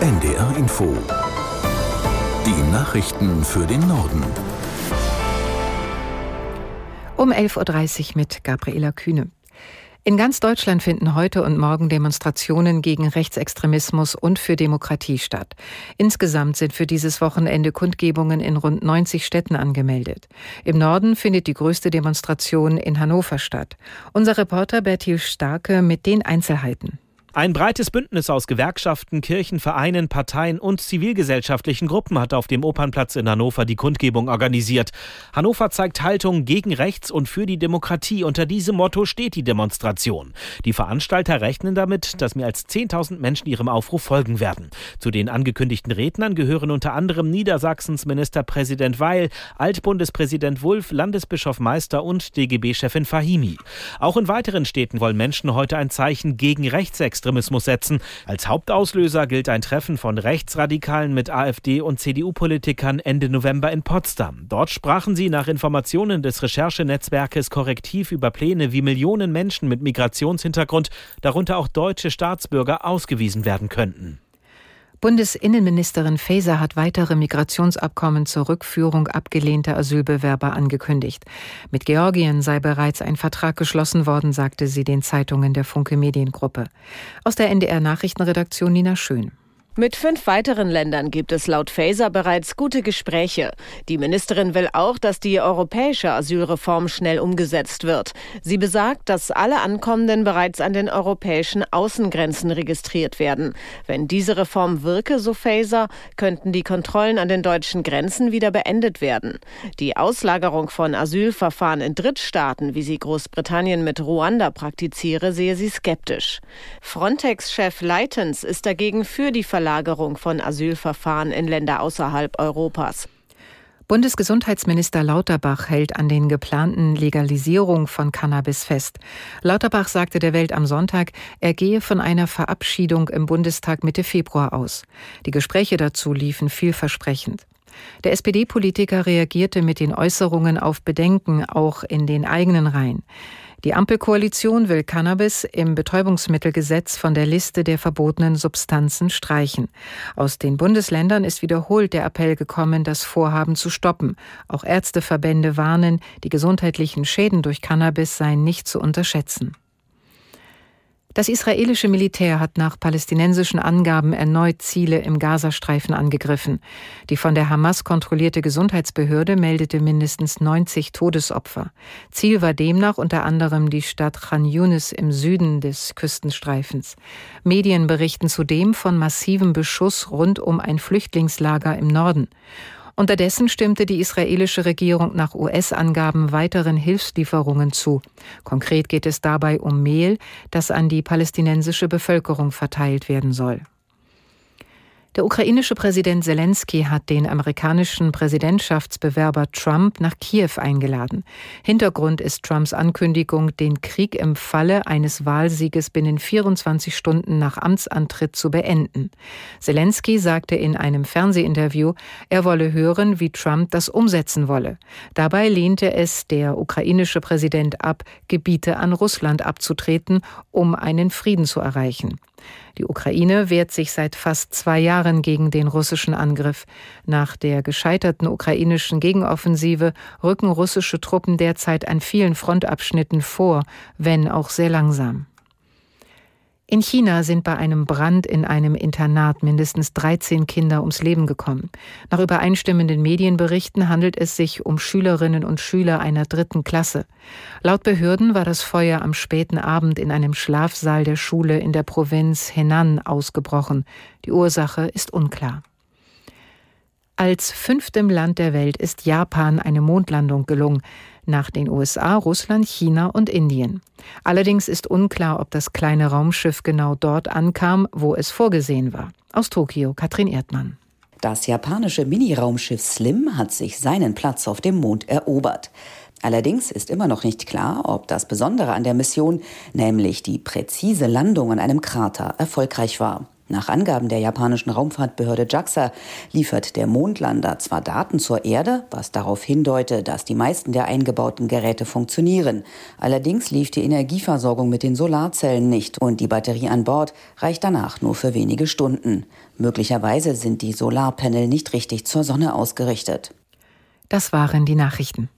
NDR Info. Die Nachrichten für den Norden. Um 11.30 Uhr mit Gabriela Kühne. In ganz Deutschland finden heute und morgen Demonstrationen gegen Rechtsextremismus und für Demokratie statt. Insgesamt sind für dieses Wochenende Kundgebungen in rund 90 Städten angemeldet. Im Norden findet die größte Demonstration in Hannover statt. Unser Reporter Bertil Starke mit den Einzelheiten. Ein breites Bündnis aus Gewerkschaften, Kirchen, Vereinen, Parteien und zivilgesellschaftlichen Gruppen hat auf dem Opernplatz in Hannover die Kundgebung organisiert. Hannover zeigt Haltung gegen rechts und für die Demokratie. Unter diesem Motto steht die Demonstration. Die Veranstalter rechnen damit, dass mehr als 10.000 Menschen ihrem Aufruf folgen werden. Zu den angekündigten Rednern gehören unter anderem Niedersachsens Ministerpräsident Weil, Altbundespräsident Wulff, Landesbischof Meister und DGB-Chefin Fahimi. Auch in weiteren Städten wollen Menschen heute ein Zeichen gegen Rechtsextremismus Rechtsextremismus setzen. Als Hauptauslöser gilt ein Treffen von Rechtsradikalen mit AfD und CDU-Politikern Ende November in Potsdam. Dort sprachen sie nach Informationen des Recherchenetzwerkes korrektiv über Pläne, wie Millionen Menschen mit Migrationshintergrund, darunter auch deutsche Staatsbürger, ausgewiesen werden könnten. Bundesinnenministerin Faeser hat weitere Migrationsabkommen zur Rückführung abgelehnter Asylbewerber angekündigt. Mit Georgien sei bereits ein Vertrag geschlossen worden, sagte sie den Zeitungen der Funke Mediengruppe. Aus der NDR Nachrichtenredaktion Nina Schön. Mit fünf weiteren Ländern gibt es laut Faeser bereits gute Gespräche. Die Ministerin will auch, dass die europäische Asylreform schnell umgesetzt wird. Sie besagt, dass alle Ankommenden bereits an den europäischen Außengrenzen registriert werden. Wenn diese Reform wirke, so Faeser, könnten die Kontrollen an den deutschen Grenzen wieder beendet werden. Die Auslagerung von Asylverfahren in Drittstaaten, wie sie Großbritannien mit Ruanda praktiziere, sehe sie skeptisch. Frontex-Chef Leitens ist dagegen für die Verlagerung Verlagerung von Asylverfahren in Länder außerhalb Europas. Bundesgesundheitsminister Lauterbach hält an den geplanten Legalisierung von Cannabis fest. Lauterbach sagte der Welt am Sonntag, er gehe von einer Verabschiedung im Bundestag Mitte Februar aus. Die Gespräche dazu liefen vielversprechend. Der SPD-Politiker reagierte mit den Äußerungen auf Bedenken auch in den eigenen Reihen. Die Ampelkoalition will Cannabis im Betäubungsmittelgesetz von der Liste der verbotenen Substanzen streichen. Aus den Bundesländern ist wiederholt der Appell gekommen, das Vorhaben zu stoppen. Auch Ärzteverbände warnen, die gesundheitlichen Schäden durch Cannabis seien nicht zu unterschätzen. Das israelische Militär hat nach palästinensischen Angaben erneut Ziele im Gazastreifen angegriffen. Die von der Hamas kontrollierte Gesundheitsbehörde meldete mindestens 90 Todesopfer. Ziel war demnach unter anderem die Stadt Khan Yunis im Süden des Küstenstreifens. Medien berichten zudem von massivem Beschuss rund um ein Flüchtlingslager im Norden. Unterdessen stimmte die israelische Regierung nach US-Angaben weiteren Hilfslieferungen zu. Konkret geht es dabei um Mehl, das an die palästinensische Bevölkerung verteilt werden soll. Der ukrainische Präsident Zelensky hat den amerikanischen Präsidentschaftsbewerber Trump nach Kiew eingeladen. Hintergrund ist Trumps Ankündigung, den Krieg im Falle eines Wahlsieges binnen 24 Stunden nach Amtsantritt zu beenden. Zelensky sagte in einem Fernsehinterview, er wolle hören, wie Trump das umsetzen wolle. Dabei lehnte es der ukrainische Präsident ab, Gebiete an Russland abzutreten, um einen Frieden zu erreichen. Die Ukraine wehrt sich seit fast zwei Jahren gegen den russischen Angriff. Nach der gescheiterten ukrainischen Gegenoffensive rücken russische Truppen derzeit an vielen Frontabschnitten vor, wenn auch sehr langsam. In China sind bei einem Brand in einem Internat mindestens 13 Kinder ums Leben gekommen. Nach übereinstimmenden Medienberichten handelt es sich um Schülerinnen und Schüler einer dritten Klasse. Laut Behörden war das Feuer am späten Abend in einem Schlafsaal der Schule in der Provinz Henan ausgebrochen. Die Ursache ist unklar. Als fünftem Land der Welt ist Japan eine Mondlandung gelungen nach den USA, Russland, China und Indien. Allerdings ist unklar, ob das kleine Raumschiff genau dort ankam, wo es vorgesehen war. Aus Tokio, Katrin Erdmann. Das japanische Mini-Raumschiff Slim hat sich seinen Platz auf dem Mond erobert. Allerdings ist immer noch nicht klar, ob das Besondere an der Mission, nämlich die präzise Landung an einem Krater, erfolgreich war. Nach Angaben der japanischen Raumfahrtbehörde JAXA liefert der Mondlander zwar Daten zur Erde, was darauf hindeute, dass die meisten der eingebauten Geräte funktionieren. Allerdings lief die Energieversorgung mit den Solarzellen nicht und die Batterie an Bord reicht danach nur für wenige Stunden. Möglicherweise sind die Solarpanel nicht richtig zur Sonne ausgerichtet. Das waren die Nachrichten.